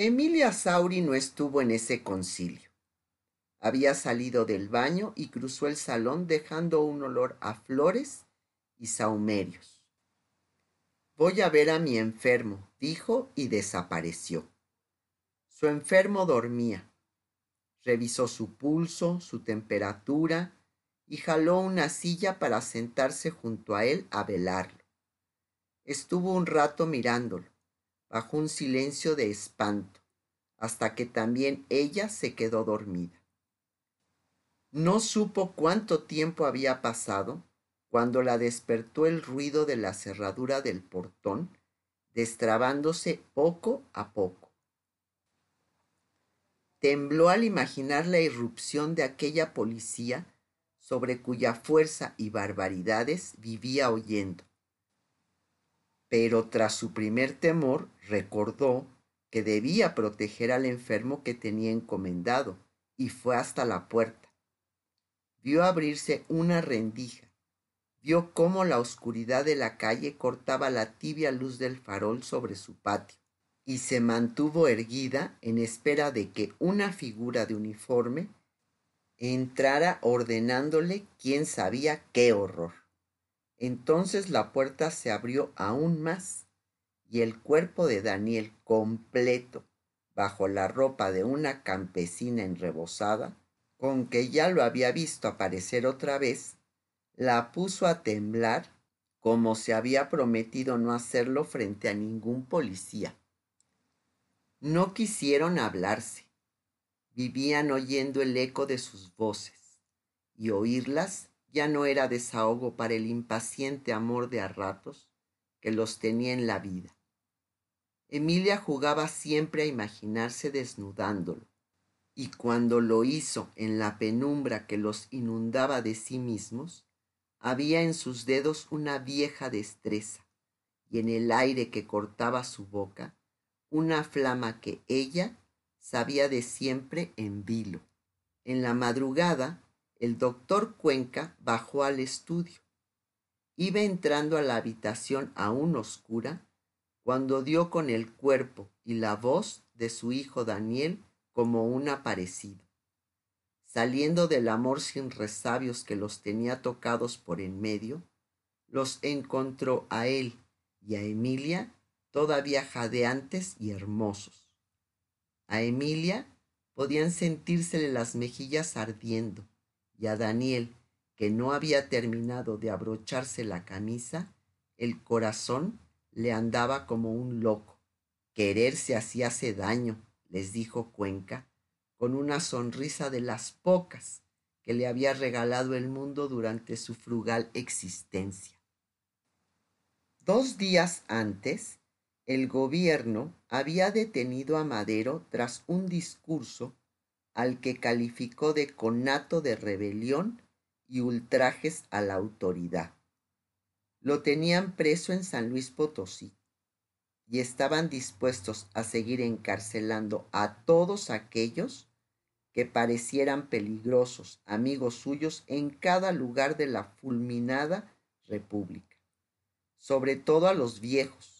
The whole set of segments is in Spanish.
Emilia Sauri no estuvo en ese concilio. Había salido del baño y cruzó el salón dejando un olor a flores y saumerios. Voy a ver a mi enfermo, dijo y desapareció. Su enfermo dormía. Revisó su pulso, su temperatura y jaló una silla para sentarse junto a él a velarlo. Estuvo un rato mirándolo, bajo un silencio de espanto, hasta que también ella se quedó dormida. No supo cuánto tiempo había pasado cuando la despertó el ruido de la cerradura del portón, destrabándose poco a poco. Tembló al imaginar la irrupción de aquella policía sobre cuya fuerza y barbaridades vivía oyendo. Pero tras su primer temor recordó que debía proteger al enfermo que tenía encomendado y fue hasta la puerta. Vio abrirse una rendija, vio cómo la oscuridad de la calle cortaba la tibia luz del farol sobre su patio y se mantuvo erguida en espera de que una figura de uniforme entrara ordenándole quién sabía qué horror. Entonces la puerta se abrió aún más y el cuerpo de Daniel completo, bajo la ropa de una campesina enrebosada, con que ya lo había visto aparecer otra vez, la puso a temblar como se había prometido no hacerlo frente a ningún policía. No quisieron hablarse vivían oyendo el eco de sus voces, y oírlas ya no era desahogo para el impaciente amor de a ratos que los tenía en la vida. Emilia jugaba siempre a imaginarse desnudándolo, y cuando lo hizo en la penumbra que los inundaba de sí mismos, había en sus dedos una vieja destreza, y en el aire que cortaba su boca, una flama que ella sabía de siempre en vilo. En la madrugada, el doctor Cuenca bajó al estudio. Iba entrando a la habitación aún oscura cuando dio con el cuerpo y la voz de su hijo Daniel como un aparecido. Saliendo del amor sin resabios que los tenía tocados por en medio, los encontró a él y a Emilia todavía jadeantes y hermosos. A Emilia podían sentírsele las mejillas ardiendo y a Daniel, que no había terminado de abrocharse la camisa, el corazón le andaba como un loco. Quererse así hace daño, les dijo Cuenca, con una sonrisa de las pocas que le había regalado el mundo durante su frugal existencia. Dos días antes, el gobierno había detenido a Madero tras un discurso al que calificó de conato de rebelión y ultrajes a la autoridad. Lo tenían preso en San Luis Potosí y estaban dispuestos a seguir encarcelando a todos aquellos que parecieran peligrosos, amigos suyos en cada lugar de la fulminada república, sobre todo a los viejos,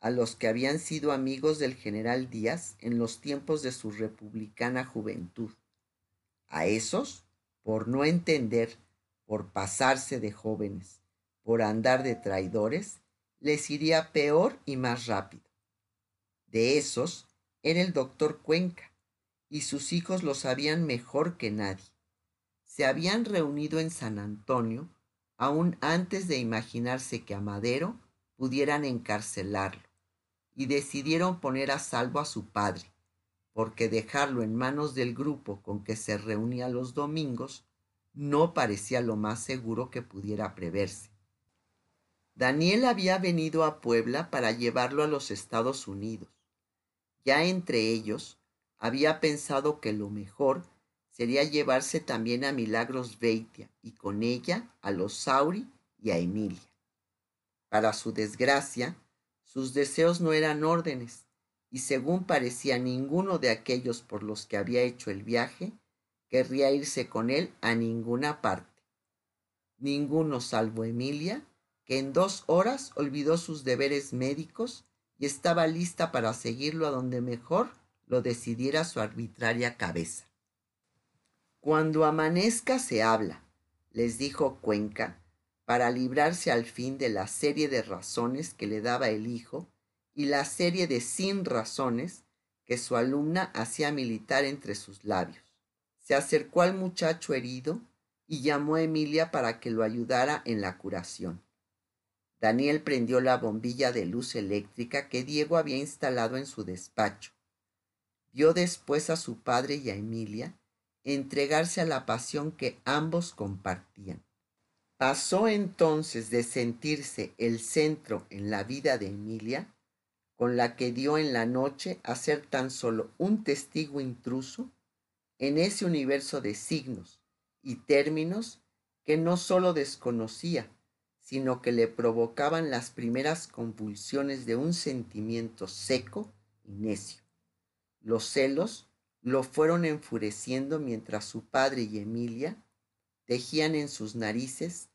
a los que habían sido amigos del general Díaz en los tiempos de su republicana juventud. A esos, por no entender, por pasarse de jóvenes, por andar de traidores, les iría peor y más rápido. De esos era el doctor Cuenca, y sus hijos lo sabían mejor que nadie. Se habían reunido en San Antonio aún antes de imaginarse que a Madero pudieran encarcelarlo y decidieron poner a salvo a su padre, porque dejarlo en manos del grupo con que se reunía los domingos no parecía lo más seguro que pudiera preverse. Daniel había venido a Puebla para llevarlo a los Estados Unidos. Ya entre ellos había pensado que lo mejor sería llevarse también a Milagros Beitia y con ella a los Sauri y a Emilia. Para su desgracia, sus deseos no eran órdenes, y según parecía ninguno de aquellos por los que había hecho el viaje, querría irse con él a ninguna parte. Ninguno salvo Emilia, que en dos horas olvidó sus deberes médicos y estaba lista para seguirlo a donde mejor lo decidiera su arbitraria cabeza. Cuando amanezca se habla, les dijo Cuenca, para librarse al fin de la serie de razones que le daba el hijo y la serie de sin razones que su alumna hacía militar entre sus labios. Se acercó al muchacho herido y llamó a Emilia para que lo ayudara en la curación. Daniel prendió la bombilla de luz eléctrica que Diego había instalado en su despacho. Vio después a su padre y a Emilia entregarse a la pasión que ambos compartían. Pasó entonces de sentirse el centro en la vida de Emilia, con la que dio en la noche a ser tan solo un testigo intruso en ese universo de signos y términos que no sólo desconocía, sino que le provocaban las primeras convulsiones de un sentimiento seco y necio. Los celos lo fueron enfureciendo mientras su padre y Emilia tejían en sus narices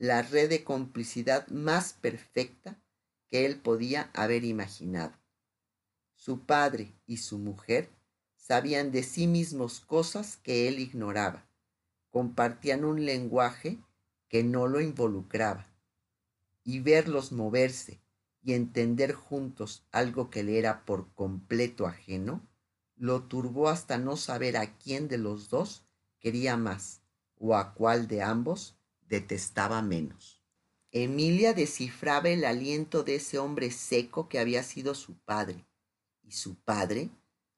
la red de complicidad más perfecta que él podía haber imaginado. Su padre y su mujer sabían de sí mismos cosas que él ignoraba, compartían un lenguaje que no lo involucraba, y verlos moverse y entender juntos algo que le era por completo ajeno, lo turbó hasta no saber a quién de los dos quería más o a cuál de ambos detestaba menos. Emilia descifraba el aliento de ese hombre seco que había sido su padre, y su padre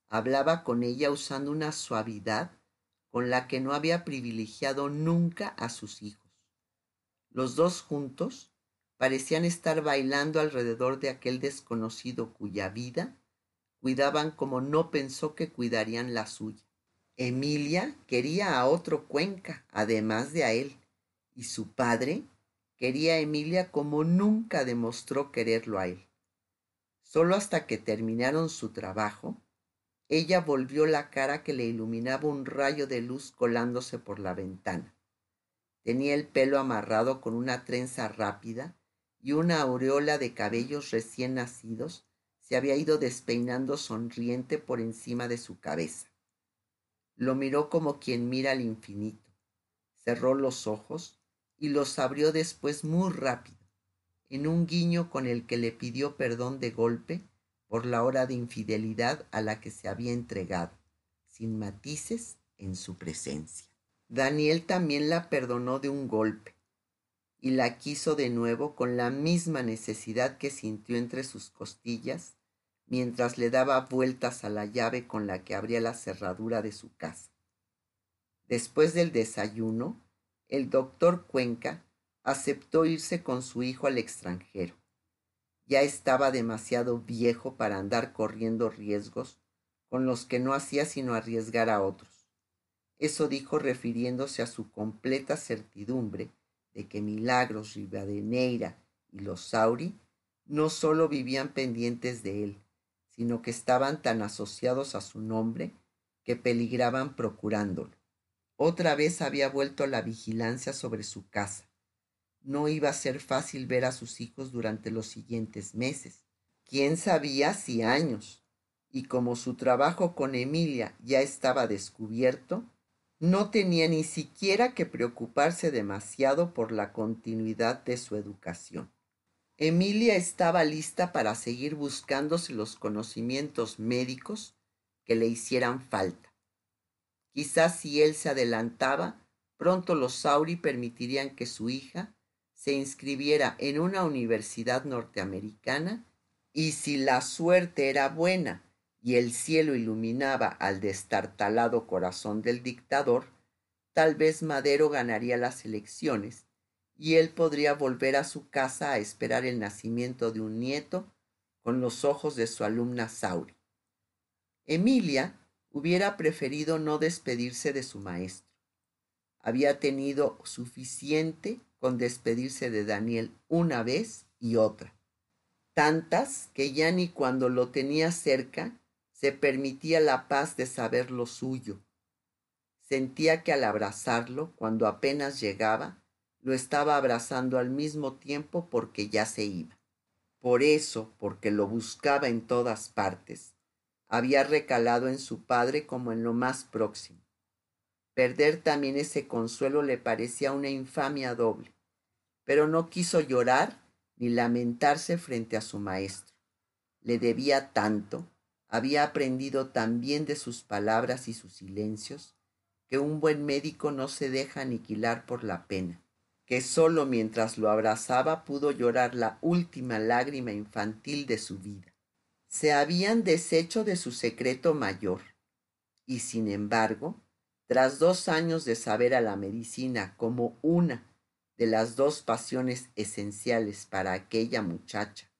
hablaba con ella usando una suavidad con la que no había privilegiado nunca a sus hijos. Los dos juntos parecían estar bailando alrededor de aquel desconocido cuya vida cuidaban como no pensó que cuidarían la suya. Emilia quería a otro Cuenca, además de a él, y su padre quería a Emilia como nunca demostró quererlo a él. Solo hasta que terminaron su trabajo, ella volvió la cara que le iluminaba un rayo de luz colándose por la ventana. Tenía el pelo amarrado con una trenza rápida y una aureola de cabellos recién nacidos se había ido despeinando sonriente por encima de su cabeza. Lo miró como quien mira al infinito, cerró los ojos y los abrió después muy rápido, en un guiño con el que le pidió perdón de golpe por la hora de infidelidad a la que se había entregado, sin matices en su presencia. Daniel también la perdonó de un golpe y la quiso de nuevo con la misma necesidad que sintió entre sus costillas mientras le daba vueltas a la llave con la que abría la cerradura de su casa. Después del desayuno, el doctor Cuenca aceptó irse con su hijo al extranjero. Ya estaba demasiado viejo para andar corriendo riesgos con los que no hacía sino arriesgar a otros. Eso dijo refiriéndose a su completa certidumbre de que Milagros, Rivadeneira y los Sauri no sólo vivían pendientes de él, sino que estaban tan asociados a su nombre que peligraban procurándolo. Otra vez había vuelto la vigilancia sobre su casa. No iba a ser fácil ver a sus hijos durante los siguientes meses. Quién sabía si años. Y como su trabajo con Emilia ya estaba descubierto, no tenía ni siquiera que preocuparse demasiado por la continuidad de su educación. Emilia estaba lista para seguir buscándose los conocimientos médicos que le hicieran falta. Quizás si él se adelantaba, pronto los Sauri permitirían que su hija se inscribiera en una universidad norteamericana y si la suerte era buena y el cielo iluminaba al destartalado corazón del dictador, tal vez Madero ganaría las elecciones y él podría volver a su casa a esperar el nacimiento de un nieto con los ojos de su alumna Sauri. Emilia hubiera preferido no despedirse de su maestro. Había tenido suficiente con despedirse de Daniel una vez y otra, tantas que ya ni cuando lo tenía cerca se permitía la paz de saber lo suyo. Sentía que al abrazarlo, cuando apenas llegaba, lo estaba abrazando al mismo tiempo porque ya se iba. Por eso, porque lo buscaba en todas partes, había recalado en su padre como en lo más próximo. Perder también ese consuelo le parecía una infamia doble, pero no quiso llorar ni lamentarse frente a su maestro. Le debía tanto, había aprendido tan bien de sus palabras y sus silencios, que un buen médico no se deja aniquilar por la pena, que sólo mientras lo abrazaba pudo llorar la última lágrima infantil de su vida se habían deshecho de su secreto mayor, y sin embargo, tras dos años de saber a la medicina como una de las dos pasiones esenciales para aquella muchacha,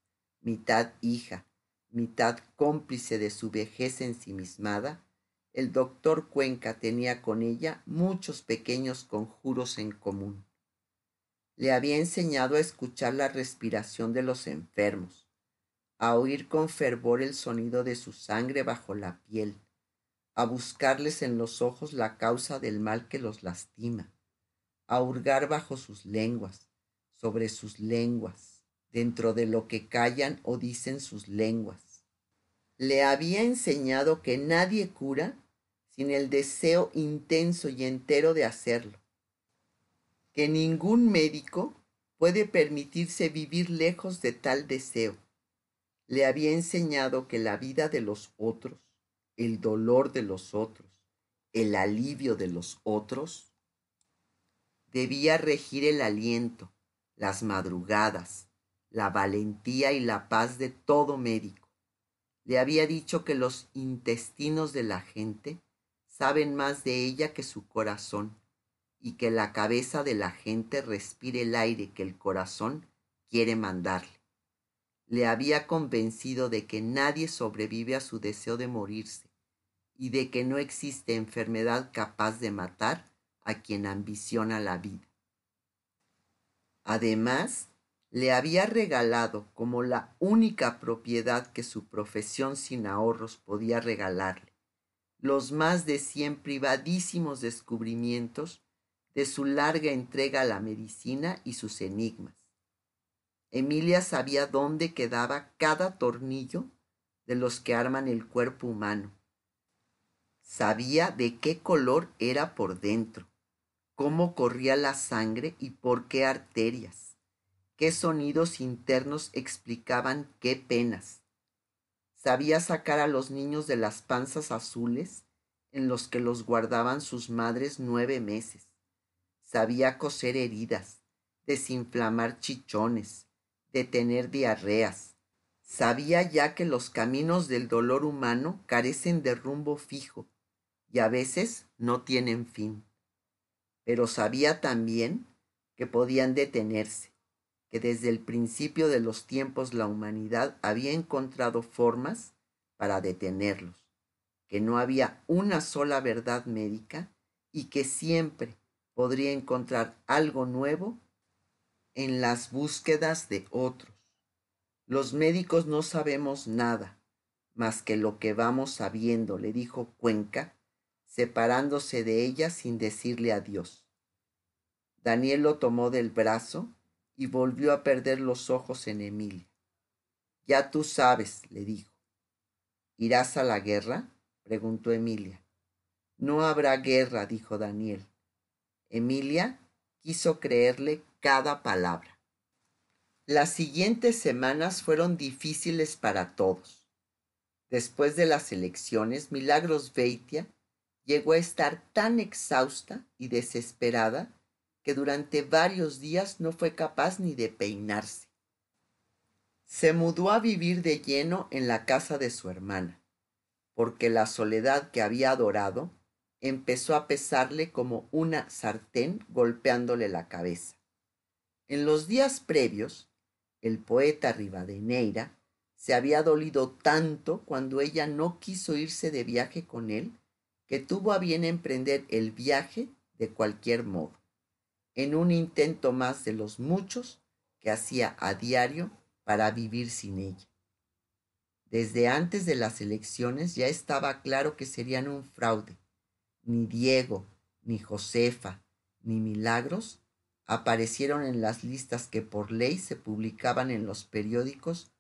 mitad hija, mitad cómplice de su vejez ensimismada, el doctor Cuenca tenía con ella muchos pequeños conjuros en común. Le había enseñado a escuchar la respiración de los enfermos, a oír con fervor el sonido de su sangre bajo la piel, a buscarles en los ojos la causa del mal que los lastima, a hurgar bajo sus lenguas, sobre sus lenguas, dentro de lo que callan o dicen sus lenguas. Le había enseñado que nadie cura sin el deseo intenso y entero de hacerlo, que ningún médico puede permitirse vivir lejos de tal deseo le había enseñado que la vida de los otros, el dolor de los otros, el alivio de los otros, debía regir el aliento, las madrugadas, la valentía y la paz de todo médico. Le había dicho que los intestinos de la gente saben más de ella que su corazón y que la cabeza de la gente respire el aire que el corazón quiere mandarle le había convencido de que nadie sobrevive a su deseo de morirse y de que no existe enfermedad capaz de matar a quien ambiciona la vida. Además, le había regalado como la única propiedad que su profesión sin ahorros podía regalarle, los más de cien privadísimos descubrimientos de su larga entrega a la medicina y sus enigmas Emilia sabía dónde quedaba cada tornillo de los que arman el cuerpo humano. Sabía de qué color era por dentro, cómo corría la sangre y por qué arterias, qué sonidos internos explicaban qué penas. Sabía sacar a los niños de las panzas azules en los que los guardaban sus madres nueve meses. Sabía coser heridas, desinflamar chichones, de tener diarreas. Sabía ya que los caminos del dolor humano carecen de rumbo fijo y a veces no tienen fin. Pero sabía también que podían detenerse, que desde el principio de los tiempos la humanidad había encontrado formas para detenerlos, que no había una sola verdad médica y que siempre podría encontrar algo nuevo en las búsquedas de otros. Los médicos no sabemos nada más que lo que vamos sabiendo, le dijo Cuenca, separándose de ella sin decirle adiós. Daniel lo tomó del brazo y volvió a perder los ojos en Emilia. Ya tú sabes, le dijo. ¿Irás a la guerra? preguntó Emilia. No habrá guerra, dijo Daniel. Emilia quiso creerle cada palabra. Las siguientes semanas fueron difíciles para todos. Después de las elecciones, Milagros Beitia llegó a estar tan exhausta y desesperada que durante varios días no fue capaz ni de peinarse. Se mudó a vivir de lleno en la casa de su hermana, porque la soledad que había adorado empezó a pesarle como una sartén golpeándole la cabeza. En los días previos, el poeta Rivadeneira se había dolido tanto cuando ella no quiso irse de viaje con él que tuvo a bien emprender el viaje de cualquier modo, en un intento más de los muchos que hacía a diario para vivir sin ella. Desde antes de las elecciones ya estaba claro que serían un fraude. Ni Diego, ni Josefa, ni Milagros aparecieron en las listas que por ley se publicaban en los periódicos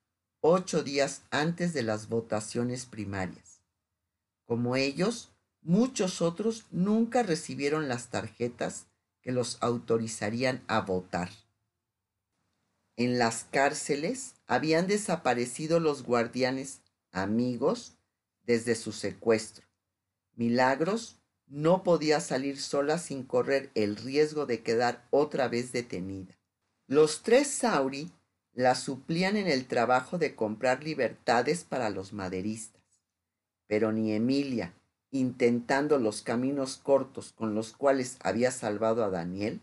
ocho días antes de las votaciones primarias. Como ellos, muchos otros nunca recibieron las tarjetas que los autorizarían a votar. En las cárceles habían desaparecido los guardianes amigos desde su secuestro. Milagros no podía salir sola sin correr el riesgo de quedar otra vez detenida. Los tres Sauri la suplían en el trabajo de comprar libertades para los maderistas, pero ni Emilia, intentando los caminos cortos con los cuales había salvado a Daniel,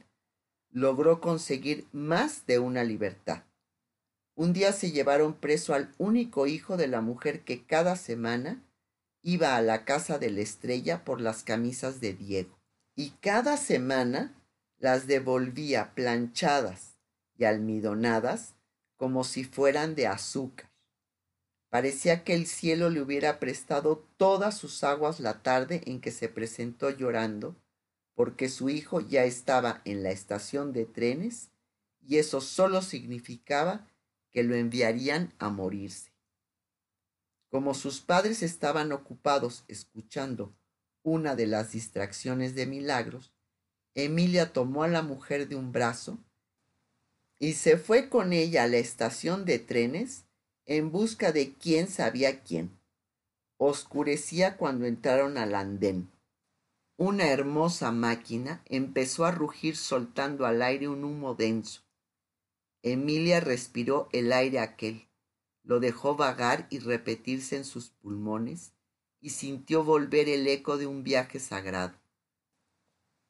logró conseguir más de una libertad. Un día se llevaron preso al único hijo de la mujer que cada semana iba a la casa de la estrella por las camisas de Diego y cada semana las devolvía planchadas y almidonadas como si fueran de azúcar. Parecía que el cielo le hubiera prestado todas sus aguas la tarde en que se presentó llorando, porque su hijo ya estaba en la estación de trenes y eso solo significaba que lo enviarían a morirse. Como sus padres estaban ocupados escuchando una de las distracciones de milagros, Emilia tomó a la mujer de un brazo y se fue con ella a la estación de trenes en busca de quién sabía quién. Oscurecía cuando entraron al andén. Una hermosa máquina empezó a rugir soltando al aire un humo denso. Emilia respiró el aire aquel lo dejó vagar y repetirse en sus pulmones y sintió volver el eco de un viaje sagrado.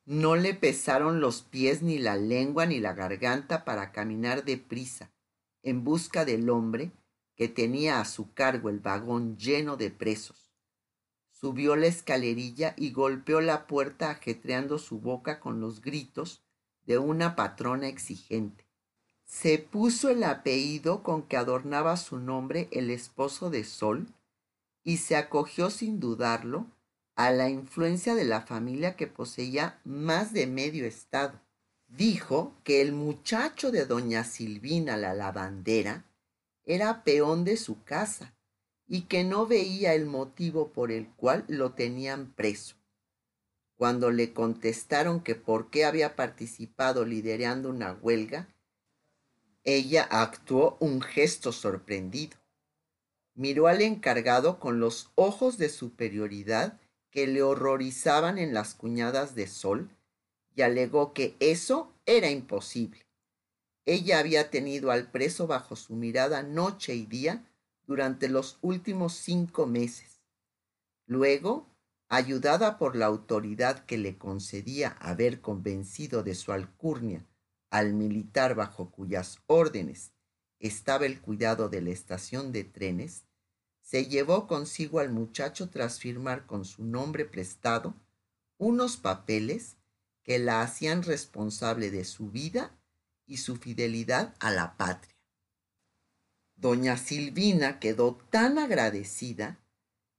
No le pesaron los pies ni la lengua ni la garganta para caminar deprisa en busca del hombre que tenía a su cargo el vagón lleno de presos. Subió la escalerilla y golpeó la puerta ajetreando su boca con los gritos de una patrona exigente se puso el apellido con que adornaba su nombre el esposo de Sol y se acogió sin dudarlo a la influencia de la familia que poseía más de medio estado. Dijo que el muchacho de doña Silvina la lavandera era peón de su casa y que no veía el motivo por el cual lo tenían preso. Cuando le contestaron que por qué había participado liderando una huelga, ella actuó un gesto sorprendido. Miró al encargado con los ojos de superioridad que le horrorizaban en las cuñadas de sol y alegó que eso era imposible. Ella había tenido al preso bajo su mirada noche y día durante los últimos cinco meses. Luego, ayudada por la autoridad que le concedía haber convencido de su alcurnia al militar bajo cuyas órdenes estaba el cuidado de la estación de trenes, se llevó consigo al muchacho tras firmar con su nombre prestado unos papeles que la hacían responsable de su vida y su fidelidad a la patria. Doña Silvina quedó tan agradecida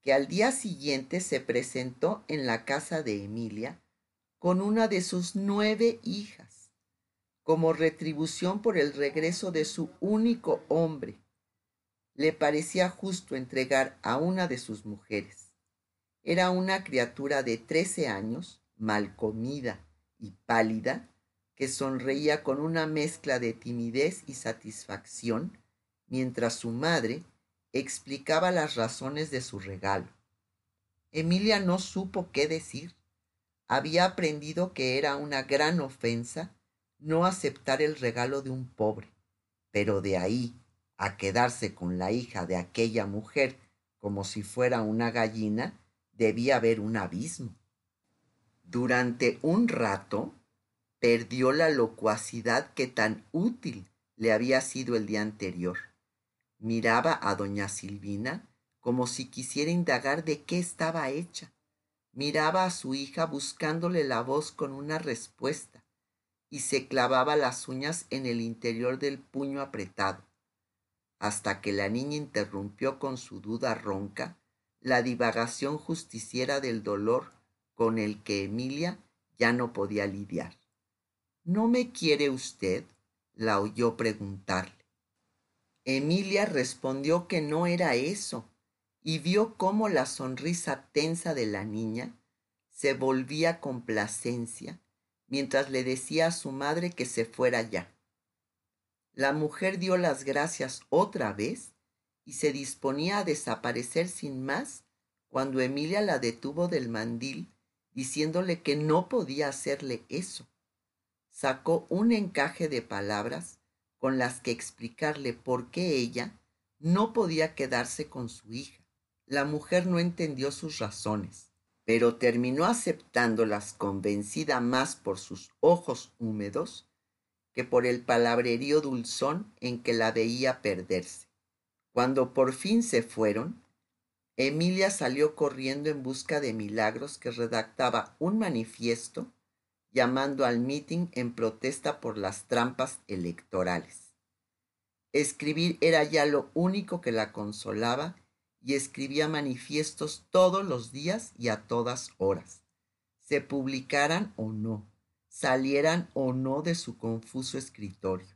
que al día siguiente se presentó en la casa de Emilia con una de sus nueve hijas como retribución por el regreso de su único hombre. Le parecía justo entregar a una de sus mujeres. Era una criatura de trece años, mal comida y pálida, que sonreía con una mezcla de timidez y satisfacción, mientras su madre explicaba las razones de su regalo. Emilia no supo qué decir. Había aprendido que era una gran ofensa no aceptar el regalo de un pobre, pero de ahí a quedarse con la hija de aquella mujer como si fuera una gallina, debía haber un abismo. Durante un rato perdió la locuacidad que tan útil le había sido el día anterior. Miraba a doña Silvina como si quisiera indagar de qué estaba hecha. Miraba a su hija buscándole la voz con una respuesta y se clavaba las uñas en el interior del puño apretado, hasta que la niña interrumpió con su duda ronca la divagación justiciera del dolor con el que Emilia ya no podía lidiar. ¿No me quiere usted? la oyó preguntarle. Emilia respondió que no era eso, y vio cómo la sonrisa tensa de la niña se volvía complacencia mientras le decía a su madre que se fuera ya. La mujer dio las gracias otra vez y se disponía a desaparecer sin más cuando Emilia la detuvo del mandil diciéndole que no podía hacerle eso. Sacó un encaje de palabras con las que explicarle por qué ella no podía quedarse con su hija. La mujer no entendió sus razones, pero terminó aceptándolas convencida más por sus ojos húmedos que por el palabrerío dulzón en que la veía perderse. Cuando por fin se fueron, Emilia salió corriendo en busca de Milagros que redactaba un manifiesto llamando al mitin en protesta por las trampas electorales. Escribir era ya lo único que la consolaba y escribía manifiestos todos los días y a todas horas, se publicaran o no, salieran o no de su confuso escritorio.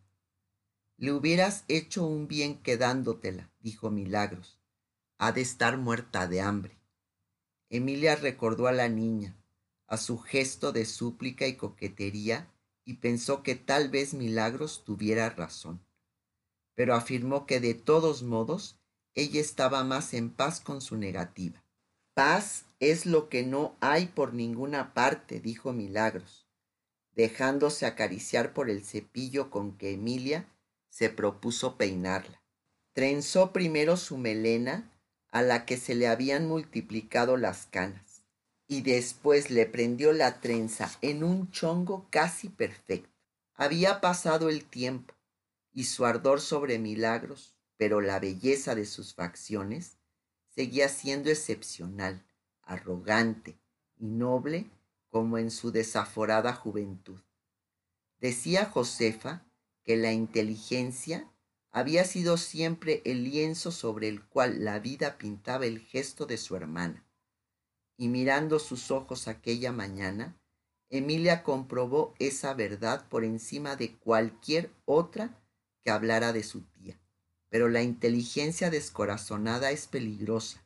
Le hubieras hecho un bien quedándotela, dijo Milagros. Ha de estar muerta de hambre. Emilia recordó a la niña, a su gesto de súplica y coquetería, y pensó que tal vez Milagros tuviera razón. Pero afirmó que de todos modos ella estaba más en paz con su negativa. Paz es lo que no hay por ninguna parte, dijo Milagros, dejándose acariciar por el cepillo con que Emilia se propuso peinarla. Trenzó primero su melena, a la que se le habían multiplicado las canas, y después le prendió la trenza en un chongo casi perfecto. Había pasado el tiempo, y su ardor sobre milagros, pero la belleza de sus facciones, seguía siendo excepcional, arrogante y noble como en su desaforada juventud. Decía Josefa que la inteligencia había sido siempre el lienzo sobre el cual la vida pintaba el gesto de su hermana. Y mirando sus ojos aquella mañana, Emilia comprobó esa verdad por encima de cualquier otra que hablara de su tía. Pero la inteligencia descorazonada es peligrosa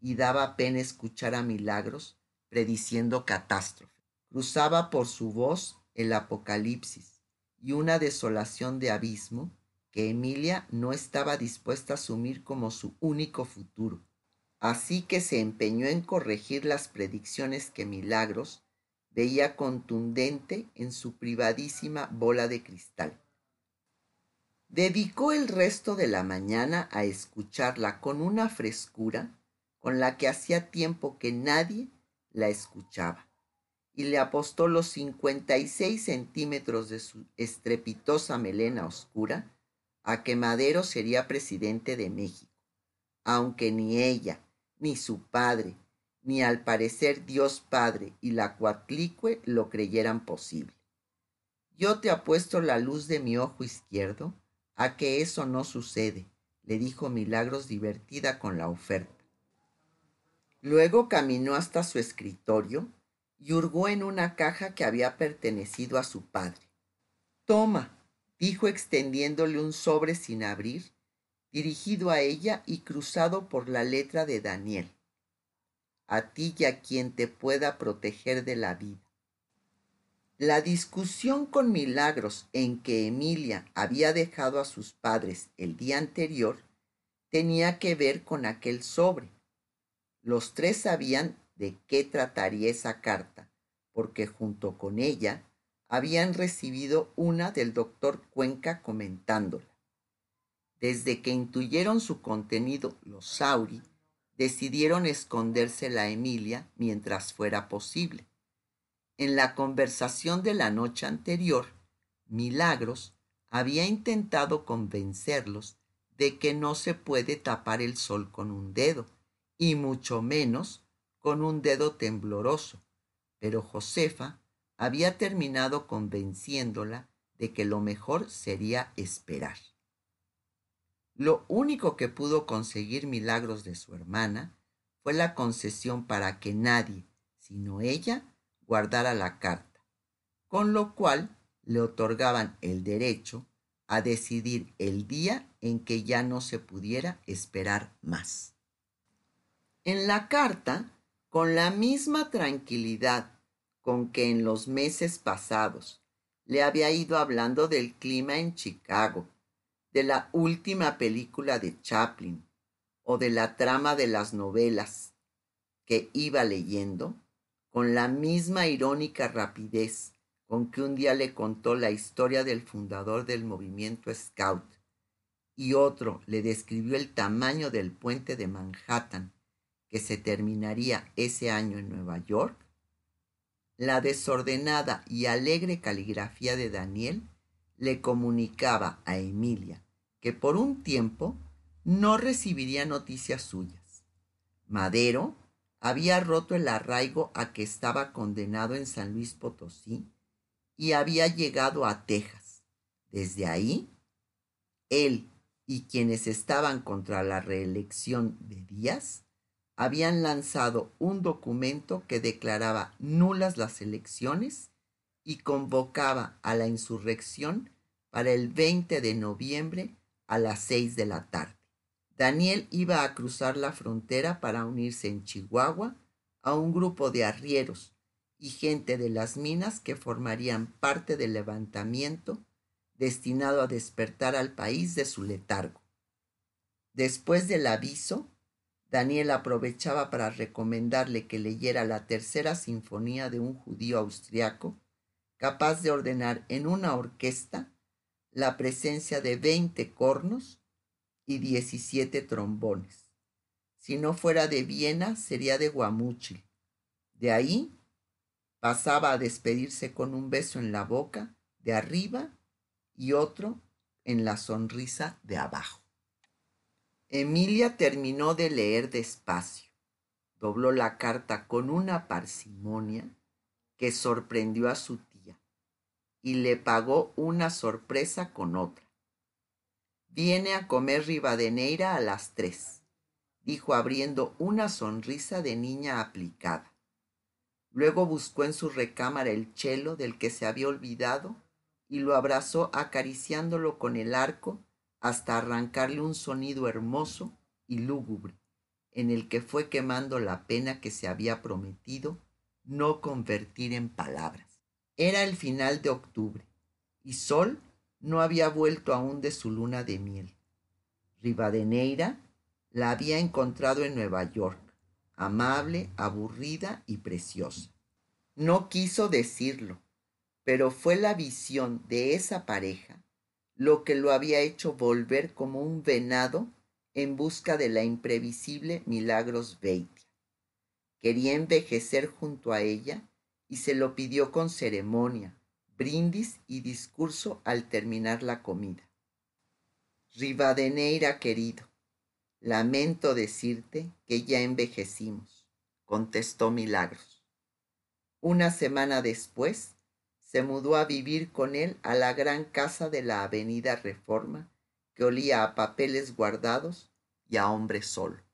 y daba pena escuchar a milagros prediciendo catástrofe. Cruzaba por su voz el apocalipsis y una desolación de abismo que Emilia no estaba dispuesta a asumir como su único futuro. Así que se empeñó en corregir las predicciones que Milagros veía contundente en su privadísima bola de cristal. Dedicó el resto de la mañana a escucharla con una frescura con la que hacía tiempo que nadie la escuchaba y le apostó los 56 centímetros de su estrepitosa melena oscura a que Madero sería presidente de México, aunque ni ella, ni su padre, ni al parecer Dios Padre y la Cuatlicue lo creyeran posible. Yo te apuesto la luz de mi ojo izquierdo a que eso no sucede, le dijo Milagros divertida con la oferta. Luego caminó hasta su escritorio y hurgó en una caja que había pertenecido a su padre. Toma, dijo extendiéndole un sobre sin abrir, dirigido a ella y cruzado por la letra de Daniel. A ti y a quien te pueda proteger de la vida. La discusión con Milagros en que Emilia había dejado a sus padres el día anterior tenía que ver con aquel sobre. Los tres sabían de qué trataría esa carta, porque junto con ella habían recibido una del doctor Cuenca comentándola. Desde que intuyeron su contenido los Sauri, decidieron escondérsela a Emilia mientras fuera posible. En la conversación de la noche anterior, Milagros había intentado convencerlos de que no se puede tapar el sol con un dedo, y mucho menos con un dedo tembloroso, pero Josefa había terminado convenciéndola de que lo mejor sería esperar. Lo único que pudo conseguir Milagros de su hermana fue la concesión para que nadie, sino ella, guardara la carta, con lo cual le otorgaban el derecho a decidir el día en que ya no se pudiera esperar más. En la carta, con la misma tranquilidad con que en los meses pasados le había ido hablando del clima en Chicago, de la última película de Chaplin o de la trama de las novelas que iba leyendo, con la misma irónica rapidez con que un día le contó la historia del fundador del movimiento Scout y otro le describió el tamaño del puente de Manhattan que se terminaría ese año en Nueva York, la desordenada y alegre caligrafía de Daniel le comunicaba a Emilia que por un tiempo no recibiría noticias suyas. Madero había roto el arraigo a que estaba condenado en San Luis Potosí y había llegado a Texas. Desde ahí, él y quienes estaban contra la reelección de Díaz habían lanzado un documento que declaraba nulas las elecciones y convocaba a la insurrección para el 20 de noviembre a las 6 de la tarde. Daniel iba a cruzar la frontera para unirse en Chihuahua a un grupo de arrieros y gente de las minas que formarían parte del levantamiento destinado a despertar al país de su letargo. Después del aviso, Daniel aprovechaba para recomendarle que leyera la tercera sinfonía de un judío austriaco, capaz de ordenar en una orquesta la presencia de veinte cornos y diecisiete trombones. Si no fuera de Viena, sería de Guamúchil. De ahí pasaba a despedirse con un beso en la boca de arriba y otro en la sonrisa de abajo. Emilia terminó de leer despacio, dobló la carta con una parsimonia que sorprendió a su tía y le pagó una sorpresa con otra. Viene a comer Rivadeneira a las tres, dijo abriendo una sonrisa de niña aplicada. Luego buscó en su recámara el chelo del que se había olvidado y lo abrazó acariciándolo con el arco hasta arrancarle un sonido hermoso y lúgubre, en el que fue quemando la pena que se había prometido no convertir en palabras. Era el final de octubre, y Sol no había vuelto aún de su luna de miel. Rivadeneira la había encontrado en Nueva York, amable, aburrida y preciosa. No quiso decirlo, pero fue la visión de esa pareja lo que lo había hecho volver como un venado en busca de la imprevisible Milagros Beitia. Quería envejecer junto a ella y se lo pidió con ceremonia, brindis y discurso al terminar la comida. Rivadeneira querido, lamento decirte que ya envejecimos, contestó Milagros. Una semana después, se mudó a vivir con él a la gran casa de la avenida Reforma, que olía a papeles guardados y a hombre solo.